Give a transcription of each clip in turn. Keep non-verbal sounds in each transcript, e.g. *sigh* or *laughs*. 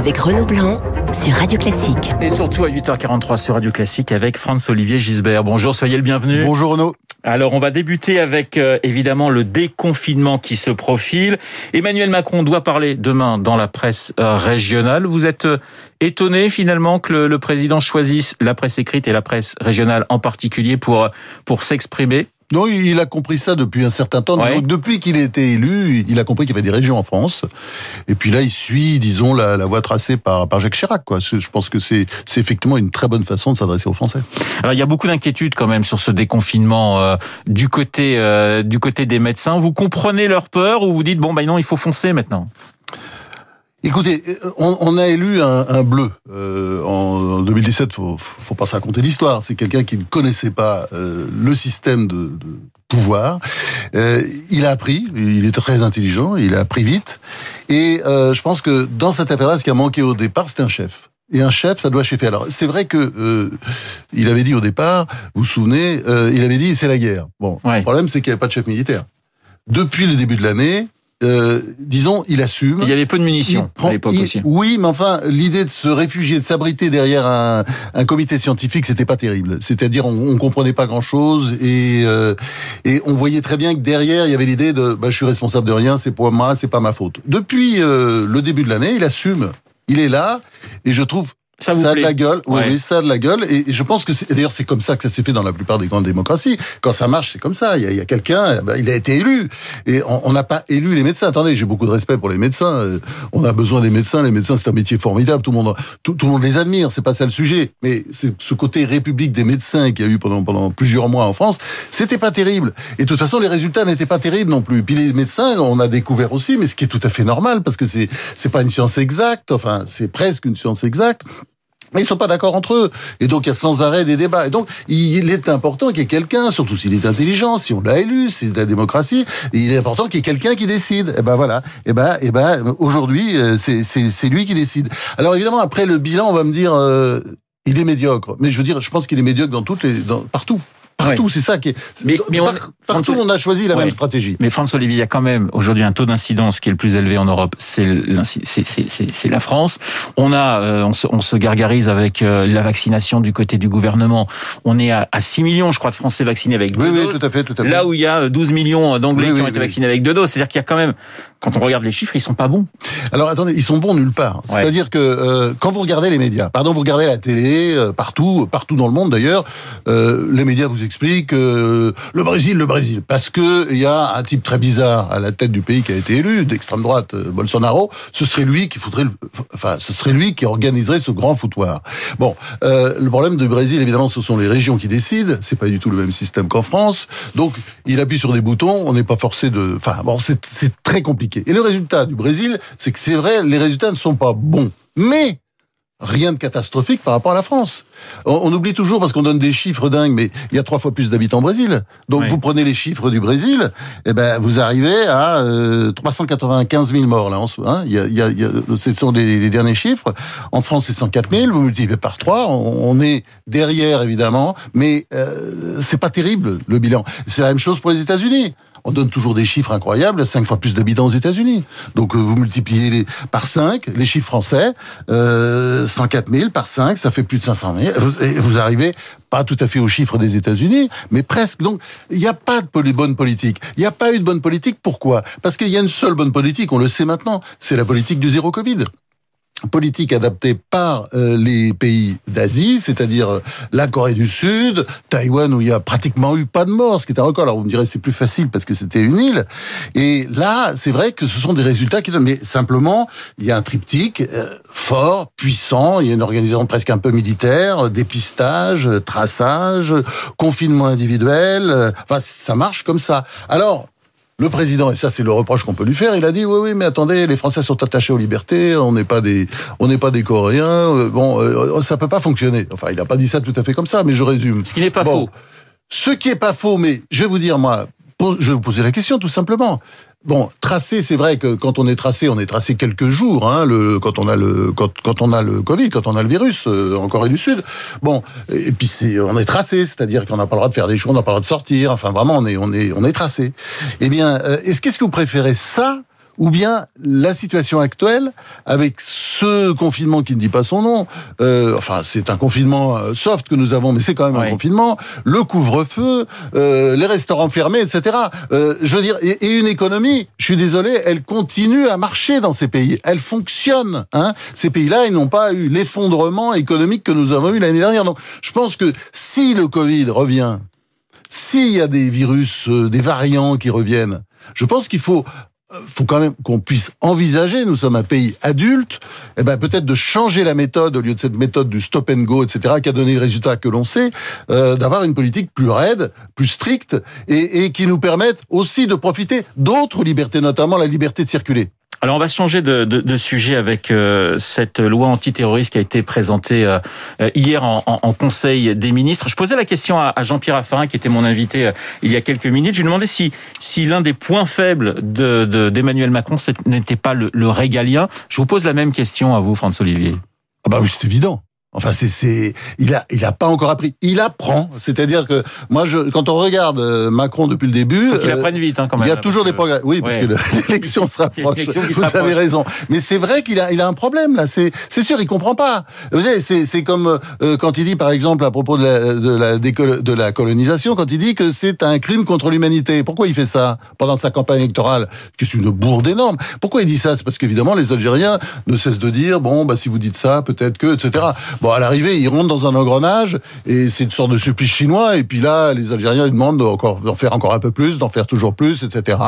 avec Renaud Blanc sur Radio Classique. Et surtout à 8h43 sur Radio Classique avec Franz-Olivier Gisbert. Bonjour, soyez le bienvenu. Bonjour Renaud. Alors on va débuter avec euh, évidemment le déconfinement qui se profile. Emmanuel Macron doit parler demain dans la presse euh, régionale. Vous êtes euh, étonné finalement que le, le, président choisisse la presse écrite et la presse régionale en particulier pour pour s'exprimer? Non, il a compris ça depuis un certain temps. Ouais. Depuis qu'il a été élu, il a compris qu'il y avait des régions en France. Et puis là, il suit, disons, la, la voie tracée par, par Jacques Chirac. Quoi. Je pense que c'est effectivement une très bonne façon de s'adresser aux Français. Alors, il y a beaucoup d'inquiétudes quand même sur ce déconfinement euh, du côté euh, du côté des médecins. Vous comprenez leur peur ou vous dites bon, ben non, il faut foncer maintenant? Écoutez, on, on, a élu un, un bleu euh, en 2017. Faut, faut pas se raconter d'histoire. C'est quelqu'un qui ne connaissait pas euh, le système de, de pouvoir. Euh, il a appris. Il est très intelligent. Il a appris vite. Et euh, je pense que dans cette affaire-là, ce qui a manqué au départ, c'était un chef. Et un chef, ça doit chefer. Alors, c'est vrai que euh, il avait dit au départ, vous vous souvenez, euh, il avait dit c'est la guerre. Bon, ouais. le problème, c'est qu'il n'y avait pas de chef militaire. Depuis le début de l'année, euh, disons, il assume. Il y avait peu de munitions prend, à l'époque aussi. Oui, mais enfin, l'idée de se réfugier, de s'abriter derrière un, un, comité scientifique, c'était pas terrible. C'est-à-dire, on, on comprenait pas grand-chose et euh, et on voyait très bien que derrière, il y avait l'idée de, bah, je suis responsable de rien, c'est pour moi, c'est pas ma faute. Depuis euh, le début de l'année, il assume. Il est là et je trouve ça, vous ça a plaît de la gueule, oui, Ouais. oui, ça a de la gueule. Et, je pense que d'ailleurs, c'est comme ça que ça s'est fait dans la plupart des grandes démocraties. Quand ça marche, c'est comme ça. Il y a, quelqu'un, ben, il a été élu. Et on n'a pas élu les médecins. Attendez, j'ai beaucoup de respect pour les médecins. Euh, On a besoin des médecins. Les médecins, c'est un métier formidable. Tout le monde, tout, tout le monde les admire. C'est pas ça le sujet. Mais c'est ce côté république des médecins qu'il y a eu pendant, pendant plusieurs mois en France. C'était pas terrible. Et de toute façon, les résultats n'étaient pas terribles non plus. Puis les médecins, on a découvert aussi, mais ce qui est tout à fait normal parce que c'est, c'est pas une science exacte. Enfin, c'est presque une science exacte. Mais ils sont pas d'accord entre eux. Et donc, il y a sans arrêt des débats. Et donc, il est important qu'il y ait quelqu'un, surtout s'il est intelligent, si on l'a élu, c'est de la démocratie, il est important qu'il y ait quelqu'un qui décide. Et ben voilà. Et ben, et ben, aujourd'hui, euh, c'est, lui qui décide. Alors évidemment, après le bilan, on va me dire, euh, il est médiocre. Mais je veux dire, je pense qu'il est médiocre dans toutes les, dans, partout. Partout, ouais. c'est ça qui est. Mais, mais on, partout, on a choisi la ouais. même stratégie. Mais François Olivier, il y a quand même aujourd'hui un taux d'incidence qui est le plus élevé en Europe. C'est la France. On a, euh, on, se, on, se, gargarise avec euh, la vaccination du côté du gouvernement. On est à, à 6 millions, je crois, de Français vaccinés avec deux oui, doses. Oui, tout à fait, tout à fait. Là où il y a 12 millions d'Anglais oui, qui ont été vaccinés avec deux doses. C'est-à-dire qu'il y a quand même, quand on regarde les chiffres, ils sont pas bons. Alors attendez, ils sont bons nulle part. C'est-à-dire que euh, quand vous regardez les médias, pardon, vous regardez la télé, euh, partout, partout dans le monde d'ailleurs, euh, les médias vous expliquent le Brésil, le Brésil, parce que il y a un type très bizarre à la tête du pays qui a été élu, d'extrême droite, euh, Bolsonaro. Ce serait lui qui foutrait, le, enfin, ce serait lui qui organiserait ce grand foutoir. Bon, euh, le problème du Brésil, évidemment, ce sont les régions qui décident. C'est pas du tout le même système qu'en France. Donc, il appuie sur des boutons. On n'est pas forcé de. Enfin, bon, c'est très compliqué. Et le résultat du Brésil, c'est que c'est vrai, les résultats ne sont pas bons, mais rien de catastrophique par rapport à la France. On, on oublie toujours parce qu'on donne des chiffres dingues, mais il y a trois fois plus d'habitants au Brésil. Donc oui. vous prenez les chiffres du Brésil, et ben vous arrivez à euh, 395 000 morts là. Hein, il y a, y a, y a, ce sont les, les, derniers chiffres. En France c'est 104 000. Vous multipliez par trois, on, on est derrière évidemment, mais euh, c'est pas terrible le bilan. C'est la même chose pour les États-Unis on donne toujours des chiffres incroyables, 5 fois plus d'habitants aux États-Unis. Donc euh, vous multipliez les, par 5 les chiffres français, euh, 104 000 par 5, ça fait plus de 500 000. Et vous arrivez pas tout à fait aux chiffres des États-Unis, mais presque. Donc il n'y a pas de bonne politique. Il n'y a pas eu de bonne politique. Pourquoi? Parce qu'il y a une seule bonne politique, on le sait maintenant, c'est la politique du zéro Covid politique adaptée par euh, les pays d'Asie, c'est-à-dire euh, la Corée du Sud, Taïwan où il y a pratiquement eu pas de morts, ce qui est un record. Alors vous me direz c'est plus facile parce que c'était une île. Et là, c'est vrai que ce sont des résultats qui donnent. Mais simplement, il y a un triptyque euh, fort, puissant. Il y a une organisation presque un peu militaire, dépistage, traçage, confinement individuel. Enfin, ça marche comme ça. Alors le président, et ça c'est le reproche qu'on peut lui faire, il a dit oui oui mais attendez, les Français sont attachés aux libertés, on n'est pas des on n'est pas des Coréens, euh, bon euh, ça peut pas fonctionner. Enfin il n'a pas dit ça tout à fait comme ça, mais je résume. Ce qui n'est pas bon, faux. Ce qui est pas faux, mais je vais vous dire moi, je vais vous poser la question tout simplement. Bon, tracé, c'est vrai que quand on est tracé, on est tracé quelques jours. Hein, le, quand on a le quand, quand on a le Covid, quand on a le virus euh, en Corée du Sud. Bon, et puis on est tracé, c'est-à-dire qu'on n'a pas le droit de faire des choses, on n'a pas le droit de sortir. Enfin, vraiment, on est on est on est tracé. Eh bien, euh, est-ce qu'est-ce que vous préférez ça ou bien la situation actuelle, avec ce confinement qui ne dit pas son nom, euh, enfin c'est un confinement euh, soft que nous avons, mais c'est quand même un confinement, le couvre-feu, euh, les restaurants fermés, etc. Euh, je veux dire, et, et, une économie, je suis désolé, elle continue à marcher dans ces pays, elle fonctionne. Hein ces pays-là, ils n'ont pas eu l'effondrement économique que nous avons eu l'année dernière. Donc je pense que si le Covid revient, s'il y a des virus, euh, des variants qui reviennent, je pense qu'il faut faut quand même qu'on puisse envisager, nous sommes un pays adulte, eh ben peut-être de changer la méthode au lieu de cette méthode du stop and go, etc., qui a donné le résultat que l'on sait, euh, d'avoir une politique plus raide, plus stricte, et, et qui nous permette aussi de profiter d'autres libertés, notamment la liberté de circuler. Alors on va changer de, de, de sujet avec euh, cette loi antiterroriste qui a été présentée euh, hier en, en, Conseil des ministres. Je posais la question à, à Jean-Pierre Raffarin, qui était mon invité euh, il y a quelques minutes. Je lui demandais si, si l'un des points faibles d'Emmanuel de, Macron n'était pas le, le régalien. Je vous pose la même question à vous, François Olivier. Ah bah oui, c'est évident. Enfin, c'est, c'est, il a, il a pas encore appris. Il apprend. C'est-à-dire que moi, je, quand on regarde euh, Macron depuis le début, il apprenne vite, hein, quand même. Il y a toujours des progrès. Oui, parce que *laughs* l'élection se *laughs* rapproche. Vous avez raison. Mais c'est vrai qu'il a, il a un problème là. C'est, c'est sûr, il comprend pas. Vous savez, c'est, c'est comme euh, quand il dit, par exemple, à propos de la, de la, de la colonisation, quand il dit que c'est un crime contre l'humanité. Pourquoi il fait ça pendant sa campagne électorale, qui est une bourde énorme Pourquoi il dit ça? C'est parce qu'évidemment, les Algériens ne cessent de dire, bon, bah si vous dites ça, peut-être que, etc. Bon, à l'arrivée, ils rentrent dans un engrenage et c'est une sorte de supplice chinois. Et puis là, les Algériens ils demandent d'en faire encore un peu plus, d'en faire toujours plus, etc.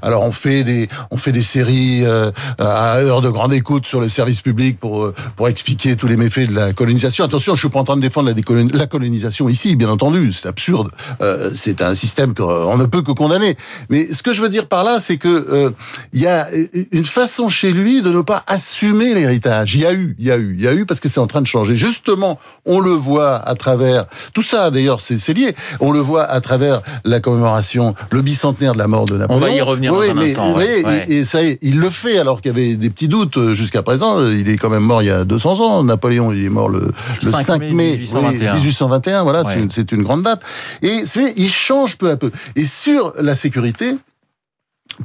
Alors on fait des on fait des séries euh, à heure de grande écoute sur le service public pour euh, pour expliquer tous les méfaits de la colonisation. Attention, je suis pas en train de défendre la, colonisation ici, bien entendu, c'est absurde. Euh, c'est un système qu'on ne peut que condamner. Mais ce que je veux dire par là, c'est que il y a une façon chez lui de ne pas assumer l'héritage. Il y a eu, il y a eu, il y a eu parce que c'est en train de changer. Justement, on le voit à travers tout ça. D'ailleurs, c'est lié. On le voit à travers la commémoration, le bicentenaire de la mort de Napoléon. On va y revenir dans un instant. Et, ça y est, il le fait alors qu'il y avait des petits doutes euh, jusqu'à présent. Il est quand même mort il y a 200 ans. Napoléon, il est mort le, 5, mai, 1821. voilà, c'est une, une, grande date. Et il change peu à peu. Et sur la sécurité,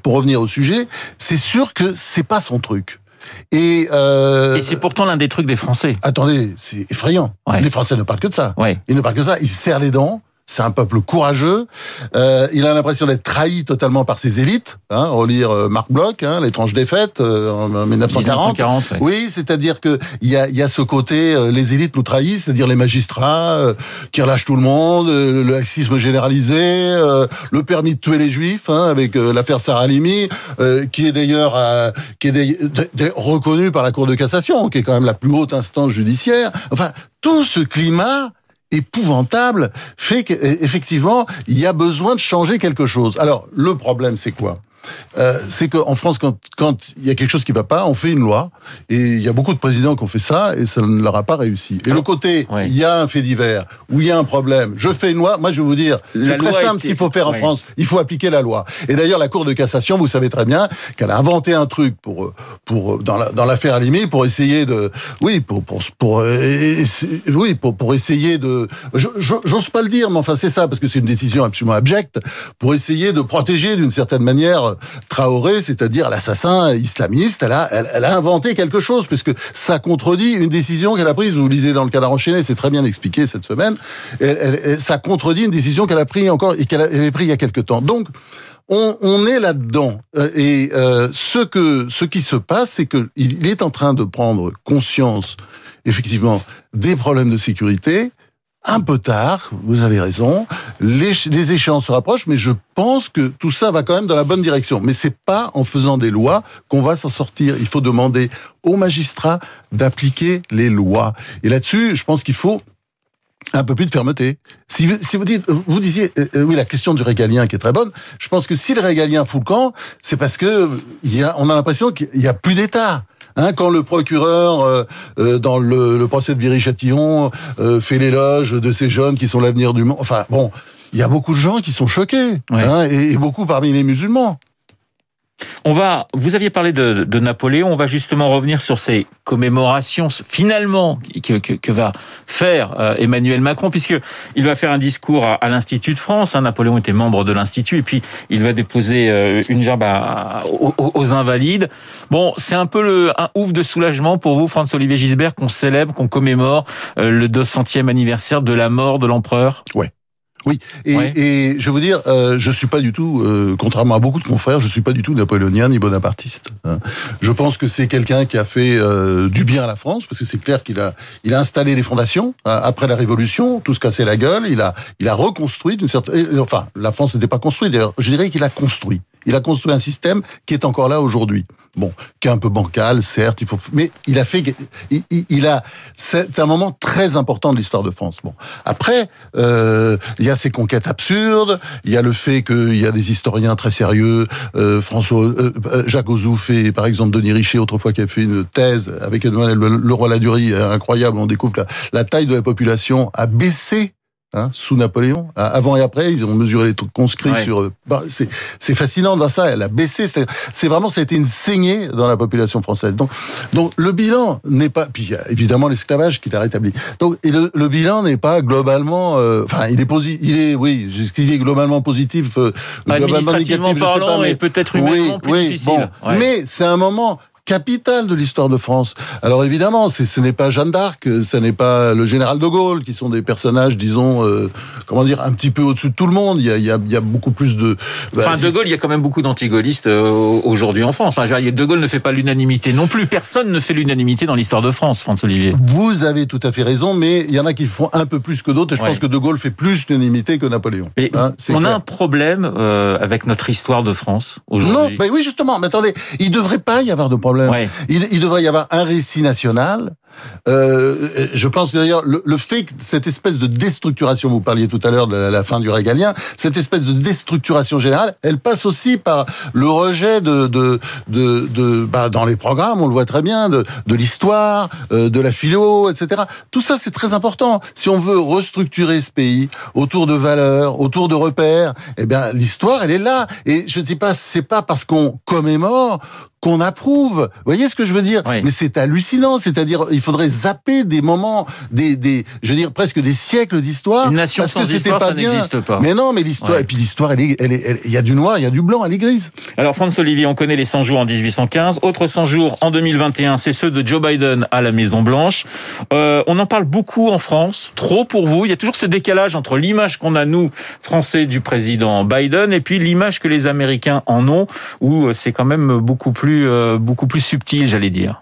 pour revenir au sujet, c'est sûr que c'est pas son truc. Et, euh, et c'est pourtant l'un des trucs des Français. Attendez, c'est effrayant. Les Français ne parlent que de ça. Ils ne parlent que de ça. Ils serrent les dents. C'est un peuple courageux. Euh, il a l'impression d'être trahi totalement par ses élites. Hein, relire euh, Marc Bloch, hein, l'étrange défaite euh, en 1940. 1940 Oui, c'est-à-dire que il y a, y a ce côté, euh, les élites nous trahissent, c'est-à-dire les magistrats qui relâchent tout le monde, le laxisme généralisé, le permis de tuer les juifs, hein, avec l'affaire Sarah Halimi, qui est d'ailleurs qui est reconnu par la Cour de cassation, qui est quand même la plus haute instance judiciaire. Enfin, tout ce climat épouvantable fait qu'effectivement, il y a besoin de changer quelque chose. Alors, le problème, c'est quoi? Euh, c'est qu'en France, quand, quand il y a quelque chose qui va pas, on fait une loi. Et il y a beaucoup de présidents qui ont fait ça et ça ne leur a pas réussi. Et le côté, il y a un fait divers, où il y a un problème, je fais une loi, moi je vais vous dire, c'est très simple ce qu'il faut faire en France. Il faut appliquer la loi. Et d'ailleurs, la Cour de cassation, vous savez très bien qu'elle a inventé un truc pour, pour, dans l'affaire la, Alimi pour essayer de, oui, pour, pour, pour, euh, oui, pour, pour essayer de, j'ose pas le dire, mais enfin c'est ça, parce que c'est une décision absolument abjecte, pour essayer de protéger d'une certaine manière Traoré, c'est-à-dire l'assassin islamiste, elle a, elle, a inventé quelque chose, puisque ça contredit une décision qu'elle a prise. Vous lisez dans le cadre enchaîné, c'est très bien expliqué cette semaine. ça contredit une décision qu'elle a prise encore et qu'elle avait prise il y a quelque temps. Donc, on, on est là-dedans. Euh, et euh, ce que ce qui se passe, c'est qu'il est en train de prendre conscience, effectivement, des problèmes de sécurité un peu tard, vous avez raison. Les, échéances se rapprochent, mais je pense que tout ça va quand même dans la bonne direction. Mais c'est pas en faisant des lois qu'on va s'en sortir. Il faut demander aux magistrats d'appliquer les lois. Et là-dessus, je pense qu'il faut un peu plus de fermeté. Si, si vous dites, vous disiez, euh, euh, oui, la question du régalien qui est très bonne. Je pense que si le régalien fout le camp, c'est parce que y a, on a l'impression qu'il y a plus d'État. Hein, quand le procureur, euh, euh, dans le, le, procès de Viry-Châtillon, euh, fait l'éloge de ces jeunes qui sont l'avenir du monde. Enfin, bon, il y a beaucoup de gens qui sont choqués, hein, et, et beaucoup parmi les musulmans. On va, vous aviez parlé de, de, Napoléon, on va justement revenir sur ces commémorations finalement que, que, que va faire euh, Emmanuel Macron, puisque il va faire un discours à, à l'Institut de France. Hein, Napoléon était membre de l'Institut, et puis il va déposer euh, une jambe à, aux, aux, invalides. Bon, c'est un peu le, un ouf de soulagement pour vous, François-Olivier Gisbert, qu'on célèbre, qu'on commémore euh, le 200e anniversaire de la mort de l'empereur? Ouais. Oui, et, et, je veux dire, euh, je suis pas du tout, euh, contrairement à beaucoup de confrères, je suis pas du tout napoléonien ni bonapartiste. Hein. Je pense que c'est quelqu'un qui a fait euh, du bien à la France, parce que c'est clair qu'il a, il a installé les fondations hein, après la Révolution, tout se cassait la gueule, il a, il a reconstruit d'une certaine, enfin, la France n'était pas construite. D'ailleurs, je dirais qu'il a construit. Il a construit un système qui est encore là aujourd'hui. Bon, qui est un peu bancal, certes, il faut, mais il a fait, il, il a, c'est un moment très important de l'histoire de France. Bon, après, euh, il y a ces conquêtes absurdes, il y a le fait qu'il y a des historiens très sérieux, euh, François, euh, Jacques Ozouf et par exemple Denis Richer autrefois qui a fait une thèse avec Emmanuel Leroy-Ladurie incroyable. On découvre la, la taille de la population a baissé Hein, sous Napoléon. Avant et après, ils ont mesuré les trucs conscrits ouais. sur. Bah, c'est fascinant de voir ça. Elle a baissé. C'est vraiment, ça a été une saignée dans la population française. Donc, donc le bilan n'est pas. Puis il y a évidemment l'esclavage qui l'a rétabli. Donc et le, le bilan n'est pas globalement. Euh, enfin, il est positif. Il est, oui, il est globalement positif. Euh, globalement négatif, parlant, je sais pas, mais peut-être humainement oui, plus oui, difficile. Bon, ouais. Mais c'est un moment capitale de l'histoire de France. Alors évidemment, ce n'est pas Jeanne d'Arc, ce n'est pas le général de Gaulle, qui sont des personnages, disons, euh, comment dire, un petit peu au-dessus de tout le monde. Il y a, il y a, il y a beaucoup plus de... Bah, enfin, de Gaulle, il y a quand même beaucoup d'antigaullistes euh, aujourd'hui en France. De Gaulle ne fait pas l'unanimité non plus. Personne ne fait l'unanimité dans l'histoire de France, François Olivier. Vous avez tout à fait raison, mais il y en a qui font un peu plus que d'autres. Et je ouais. pense que de Gaulle fait plus l'unanimité que Napoléon. Hein, on clair. a un problème euh, avec notre histoire de France aujourd'hui. Non, ben oui, justement. Mais attendez, il devrait pas y avoir de problème. Ouais. Il, il devrait y avoir un récit national. Euh, je pense d'ailleurs le, le, fait que cette espèce de déstructuration, vous parliez tout à l'heure de la, la, fin du régalien, cette espèce de déstructuration générale, elle passe aussi par le rejet de, de, de, de bah, dans les programmes, on le voit très bien, de, de l'histoire, euh, de la philo, etc. Tout ça, c'est très important. Si on veut restructurer ce pays autour de valeurs, autour de repères, eh bien, l'histoire, elle est là. Et je dis pas, c'est pas parce qu'on commémore qu'on approuve. Vous voyez ce que je veux dire? Oui. Mais c'est hallucinant. C'est-à-dire, il faudrait zapper des moments, des, des, je veux dire presque des siècles d'histoire. Une nation parce sans que histoire, pas ça n'existe pas. Mais non, mais l'histoire, Ouais. et puis l'histoire, elle est, elle est, elle- il y a du noir, il y a du blanc, elle est grise. Alors, François Olivier, on connaît les 100 jours en 1815. Autres 100 jours en 2021, c'est ceux de Joe Biden à la Maison Blanche. Euh, on en parle beaucoup en France, trop pour vous. Il y a toujours ce décalage entre l'image qu'on a nous Français du président Biden et puis l'image que les Américains en ont, où euh, c'est quand même beaucoup plus euh, beaucoup plus subtil, j'allais dire.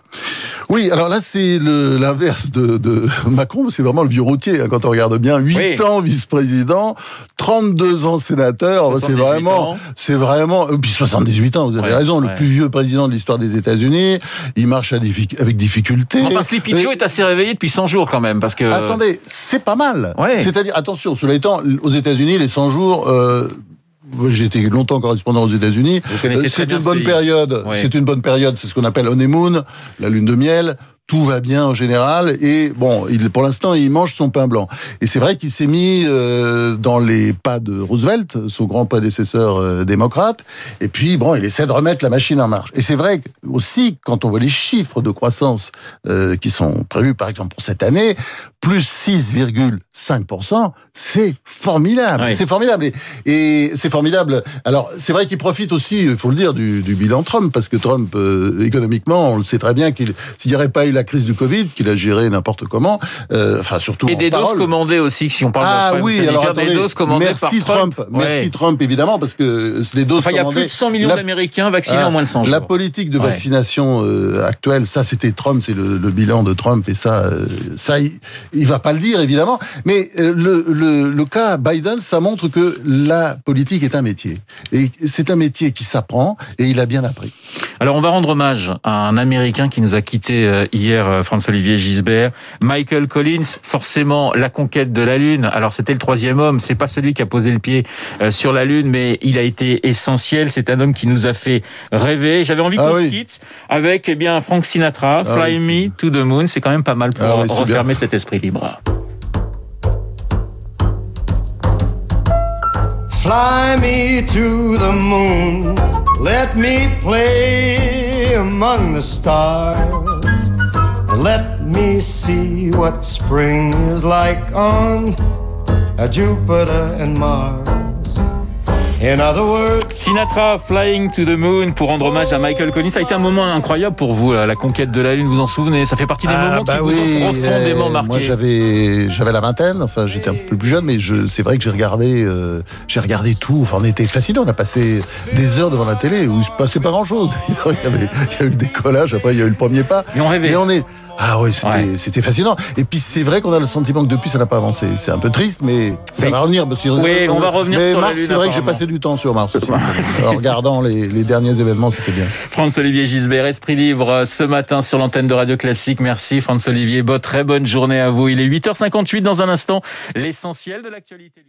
Oui, alors là, c'est l'inverse de, de Macron, c'est vraiment le vieux routier, hein, quand on regarde bien. 8 Oui. ans vice-président, 32 ans sénateur, c'est 78 vraiment, c'est vraiment, et puis 78 ans, vous avez Ouais, raison, le plus vieux président de l'histoire des États-Unis, il marche à avec difficulté. Enfin, Sleepy Et- Joe est assez réveillé depuis 100 jours quand même, parce que Attendez, c'est pas mal. Ouais. C'est-à-dire, attention, cela étant, aux États-Unis, les 100 jours, euh, j'ai été longtemps correspondant aux États-Unis. Euh, C'est une bonne période. C'est une bonne période. C'est ce qu'on appelle honeymoon, la lune de miel. Tout va bien en général et bon, il, pour l'instant, il mange son pain blanc. Et c'est vrai qu'il s'est mis euh, dans les pas de Roosevelt, son grand prédécesseur euh, démocrate. Et puis bon, il essaie de remettre la machine en marche. Et c'est vrai que, aussi quand on voit les chiffres de croissance euh, qui sont prévus, par exemple pour cette année, plus 6,5%, c'est formidable. Oui. C'est formidable. Et, et c'est formidable. Alors, c'est vrai qu'il profite aussi, il faut le dire, du, du bilan Trump, parce que Trump, euh, économiquement, on le sait très bien qu'il, s'il n'y aurait pas eu la crise du Covid, qu'il a géré n'importe comment, euh, enfin, surtout et en des doses commandées aussi, si on parle Ah de oui, alors des attendez, doses commandées merci par Trump, Trump. merci. Trump évidemment parce que les doses Enfin, il y a plus de 100 millions la- d'Américains vaccinés ah, en moins de 100 jours. La politique de vaccination euh, actuelle, ça c'était Trump, c'est le, le bilan de Trump et ça, euh, ça il, il va pas le dire évidemment. Mais le, le, le cas Biden, ça montre que la politique est un métier et c'est un métier qui s'apprend et il a bien appris. Alors, on va rendre hommage à un Américain qui nous a quitté euh, hier, euh, François-Olivier Gisbert, Michael Collins. Forcément, la conquête de la Lune. Alors, c'était le troisième homme. C'est pas celui qui a posé le pied euh, sur la Lune, mais il a été essentiel. C'est un homme qui nous a fait rêver. J'avais envie Ah qu'on oui. se quitte avec, eh bien, Frank Sinatra, Ah Fly oui, Me to the Moon. C'est quand même pas mal pour Ah oui, refermer cet esprit libre. Fly me to the moon. Let me play among the stars. Let me see what spring is like on Jupiter and Mars. In other words, Sinatra, Flying to the Moon, pour rendre hommage à Michael Collins. Ça a été un moment incroyable pour vous, la conquête de la Lune, vous vous en souvenez? Ça fait partie des Ah, moments bah qui vous ont profondément euh, marqué. Moi, j'avais, j'avais la vingtaine. Enfin, j'étais un peu plus jeune, mais je, c'est vrai que j'ai regardé, euh, j'ai regardé tout. Enfin, on était fascinés. On a passé des heures devant la télé où il se passait pas grand chose. *laughs* il, y avait, il y a eu le décollage. Après, il y a eu le premier pas. Et on rêvait. Mais on est, ah oui, c'était, Ouais. c'était fascinant. Et puis, c'est vrai qu'on a le sentiment que depuis, ça n'a pas avancé. C'est un peu triste, mais ça va revenir. que- Oui, on va revenir mais sur Mars, c'est vrai que j'ai passé du temps sur Mars *laughs* en regardant les, les derniers événements, c'était bien. Franz-Olivier Gisbert, Esprit Libre, ce matin sur l'antenne de Radio Classique. Merci Franz-Olivier. Bonne, très bonne journée à vous. Il est 8h58 dans un instant. L'essentiel de l'actualité.